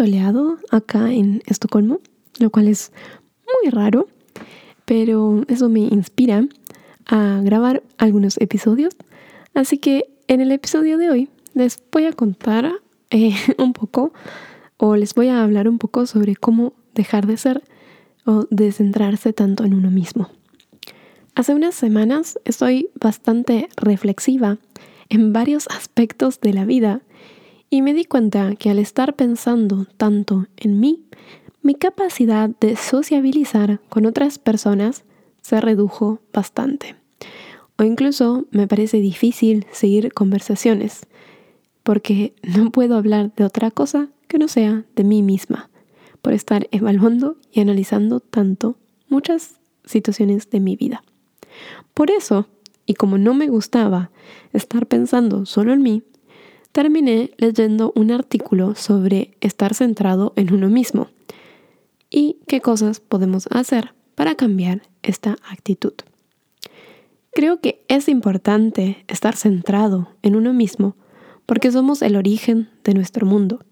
soleado acá en Estocolmo, lo cual es muy raro, pero eso me inspira a grabar algunos episodios. Así que en el episodio de hoy les voy a contar eh, un poco o les voy a hablar un poco sobre cómo dejar de ser o de centrarse tanto en uno mismo. Hace unas semanas estoy bastante reflexiva en varios aspectos de la vida y me di cuenta que al estar pensando tanto en mí, mi capacidad de sociabilizar con otras personas se redujo bastante. O incluso me parece difícil seguir conversaciones, porque no puedo hablar de otra cosa que no sea de mí misma, por estar evaluando y analizando tanto muchas situaciones de mi vida. Por eso, y como no me gustaba estar pensando solo en mí, terminé leyendo un artículo sobre estar centrado en uno mismo y qué cosas podemos hacer para cambiar esta actitud. Creo que es importante estar centrado en uno mismo porque somos el origen de nuestro mundo,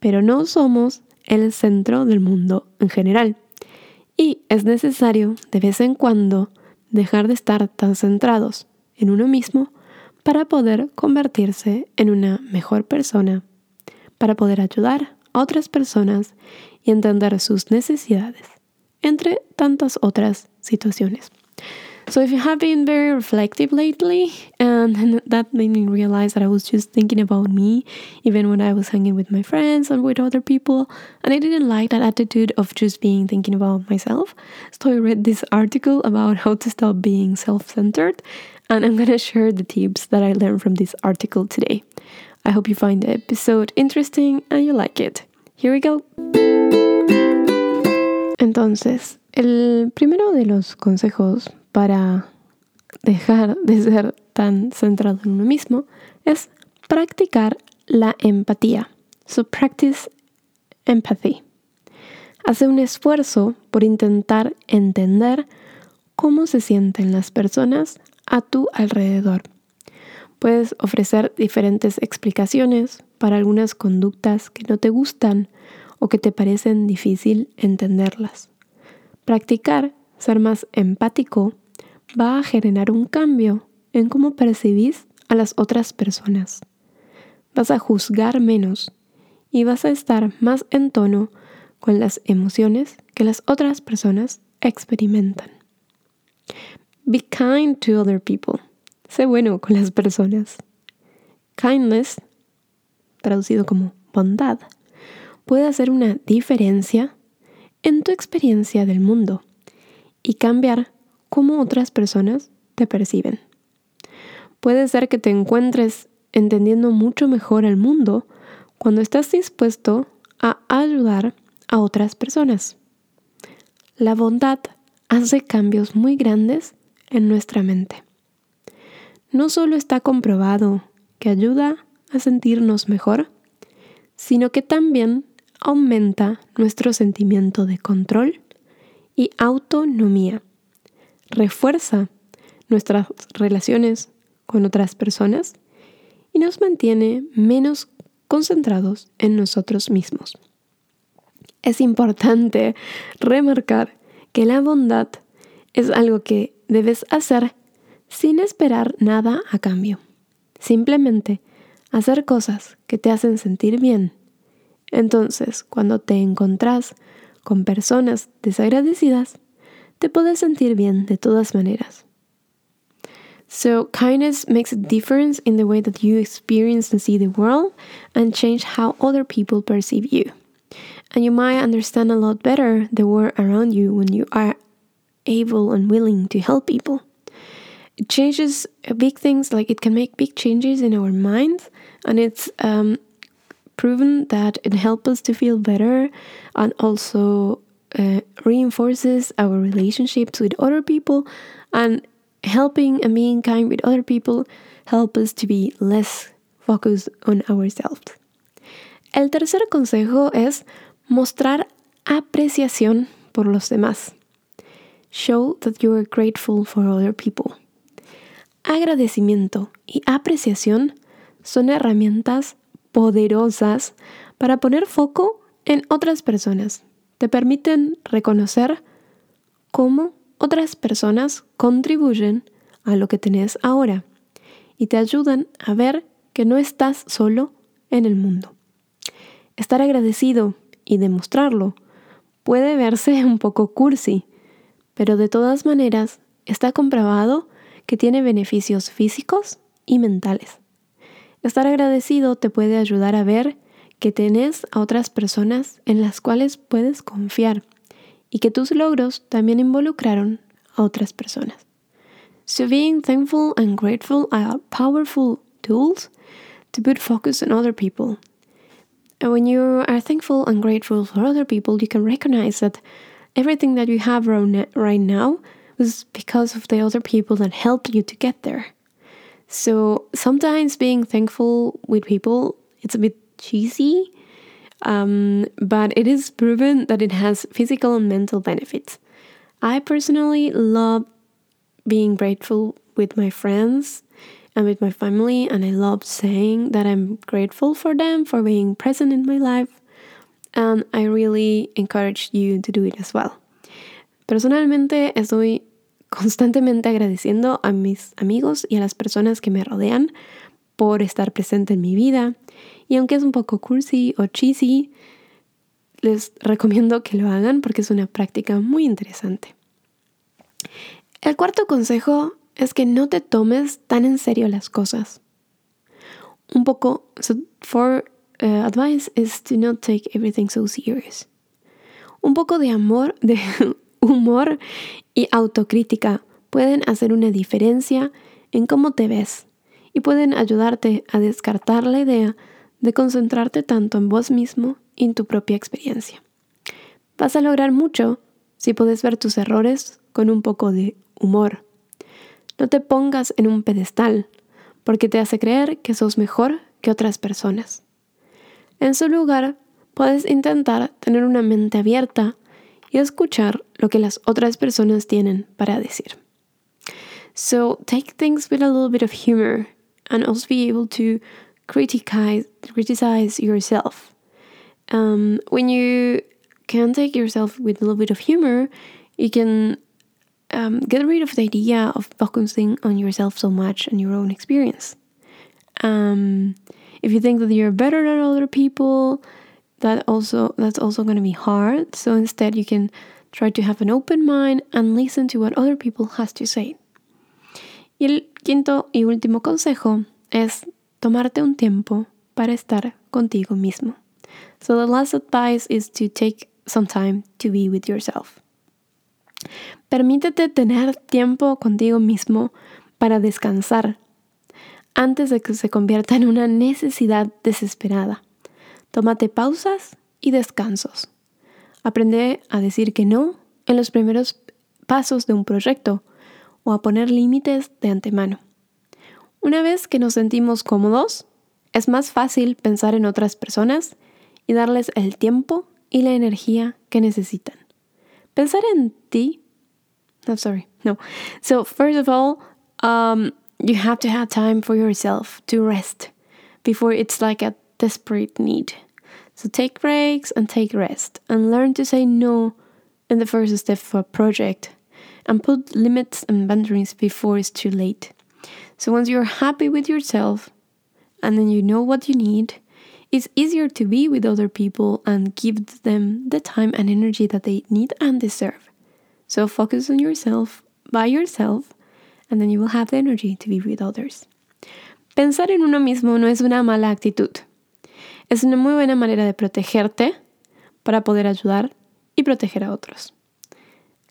pero no somos el centro del mundo en general. Y es necesario de vez en cuando dejar de estar tan centrados en uno mismo para poder convertirse en una mejor persona, para poder ayudar a otras personas y entender sus necesidades, entre tantas otras situaciones. So if you have been very reflective lately, and that made me realize that I was just thinking about me, even when I was hanging with my friends and with other people, and I didn't like that attitude of just being thinking about myself. So I read this article about how to stop being self-centered, and I'm gonna share the tips that I learned from this article today. I hope you find the episode interesting and you like it. Here we go. Entonces, el primero de los consejos para dejar de ser tan centrado en uno mismo es practicar la empatía. So practice empathy. Hace un esfuerzo por intentar entender cómo se sienten las personas a tu alrededor. Puedes ofrecer diferentes explicaciones para algunas conductas que no te gustan o que te parecen difícil entenderlas. Practicar ser más empático va a generar un cambio en cómo percibís a las otras personas. Vas a juzgar menos y vas a estar más en tono con las emociones que las otras personas experimentan. Be kind to other people. Sé bueno con las personas. Kindness, traducido como bondad, puede hacer una diferencia en tu experiencia del mundo y cambiar cómo otras personas te perciben. Puede ser que te encuentres entendiendo mucho mejor el mundo cuando estás dispuesto a ayudar a otras personas. La bondad hace cambios muy grandes en nuestra mente. No solo está comprobado que ayuda a sentirnos mejor, sino que también aumenta nuestro sentimiento de control y autonomía refuerza nuestras relaciones con otras personas y nos mantiene menos concentrados en nosotros mismos. Es importante remarcar que la bondad es algo que debes hacer sin esperar nada a cambio. Simplemente hacer cosas que te hacen sentir bien. Entonces, cuando te encontrás con personas desagradecidas, te puedes sentir bien de todas maneras. So, kindness makes a difference in the way that you experience and see the world and change how other people perceive you. And you might understand a lot better the world around you when you are able and willing to help people. It changes big things, like it can make big changes in our minds, and it's um, proven that it helps us to feel better and also uh, reinforces our relationships with other people and helping and being kind with other people help us to be less focused on ourselves. El tercer consejo es mostrar apreciación por los demás. Show that you are grateful for other people. Agradecimiento y apreciación son herramientas poderosas para poner foco en otras personas. Te permiten reconocer cómo otras personas contribuyen a lo que tenés ahora y te ayudan a ver que no estás solo en el mundo. Estar agradecido y demostrarlo puede verse un poco cursi, pero de todas maneras está comprobado que tiene beneficios físicos y mentales. Estar agradecido te puede ayudar a ver que tenés a otras personas en las cuales puedes confiar y que tus logros también involucraron a otras personas. So being thankful and grateful are powerful tools to put focus on other people. And when you are thankful and grateful for other people, you can recognize that everything that you have right now was because of the other people that helped you to get there. So sometimes being thankful with people, it's a bit cheesy, um, but it is proven that it has physical and mental benefits. I personally love being grateful with my friends and with my family, and I love saying that I'm grateful for them for being present in my life. And I really encourage you to do it as well. Personalmente estoy constantemente agradeciendo a mis amigos y a las personas que me rodean por estar presente en mi vida. Y aunque es un poco cursi o cheesy, les recomiendo que lo hagan porque es una práctica muy interesante. El cuarto consejo es que no te tomes tan en serio las cosas. Un poco, for uh, advice is to not take everything so serious. Un poco de amor, de humor y autocrítica pueden hacer una diferencia en cómo te ves y pueden ayudarte a descartar la idea de concentrarte tanto en vos mismo y en tu propia experiencia. Vas a lograr mucho si puedes ver tus errores con un poco de humor no te pongas en un pedestal, porque te hace creer que sos mejor que otras personas. En su lugar, puedes intentar tener una mente abierta y escuchar lo que las otras personas tienen para decir. So take things with a little bit of humor and also be able to criticize, criticize yourself. Um, when you can take yourself with a little bit of humor, you can um, get rid of the idea of focusing on yourself so much and your own experience. Um, if you think that you're better than other people, that also that's also going to be hard. So instead, you can try to have an open mind and listen to what other people has to say. Y el quinto y último consejo es tomarte un tiempo para estar contigo mismo. So the last advice is to take some time to be with yourself. Permítete tener tiempo contigo mismo para descansar antes de que se convierta en una necesidad desesperada. Tómate pausas y descansos. Aprende a decir que no en los primeros pasos de un proyecto o a poner límites de antemano. Una vez que nos sentimos cómodos, es más fácil pensar en otras personas y darles el tiempo y la energía que necesitan. Pensar en ti. No, sorry. No. So, first of all, um, you have to have time for yourself to rest before it's like a desperate need. So, take breaks and take rest and learn to say no in the first step for a project and put limits and boundaries before it's too late. So, once you're happy with yourself and then you know what you need, it's easier to be with other people and give them the time and energy that they need and deserve. So focus on yourself, by yourself, and then you will have the energy to be with others. Pensar en uno mismo no es una mala actitud. Es una muy buena manera de protegerte para poder ayudar y proteger a otros.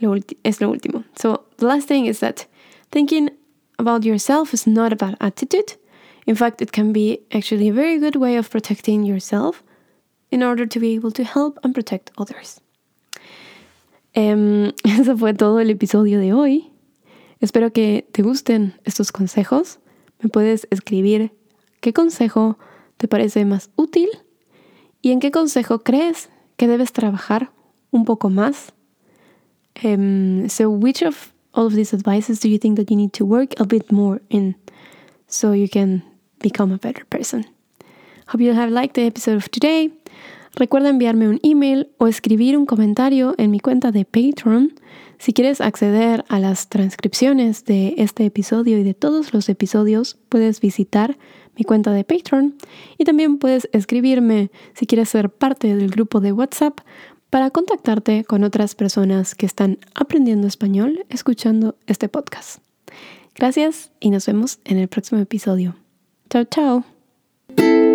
Lo es lo último. So the last thing is that thinking about yourself is not about attitude, In fact, it can be actually a very good way of protecting yourself in order to be able to help and protect others. Um, eso fue todo el episodio de hoy. Espero que te gusten estos consejos. Me puedes escribir qué consejo te parece más útil y en qué consejo crees que debes trabajar un poco más. Um, so, which of all of these advices do you think that you need to work a bit more in so you can become a better person. Hope you have liked the episode of today. Recuerda enviarme un email o escribir un comentario en mi cuenta de Patreon. Si quieres acceder a las transcripciones de este episodio y de todos los episodios, puedes visitar mi cuenta de Patreon y también puedes escribirme si quieres ser parte del grupo de WhatsApp para contactarte con otras personas que están aprendiendo español escuchando este podcast. Gracias y nos vemos en el próximo episodio. Chao, chao.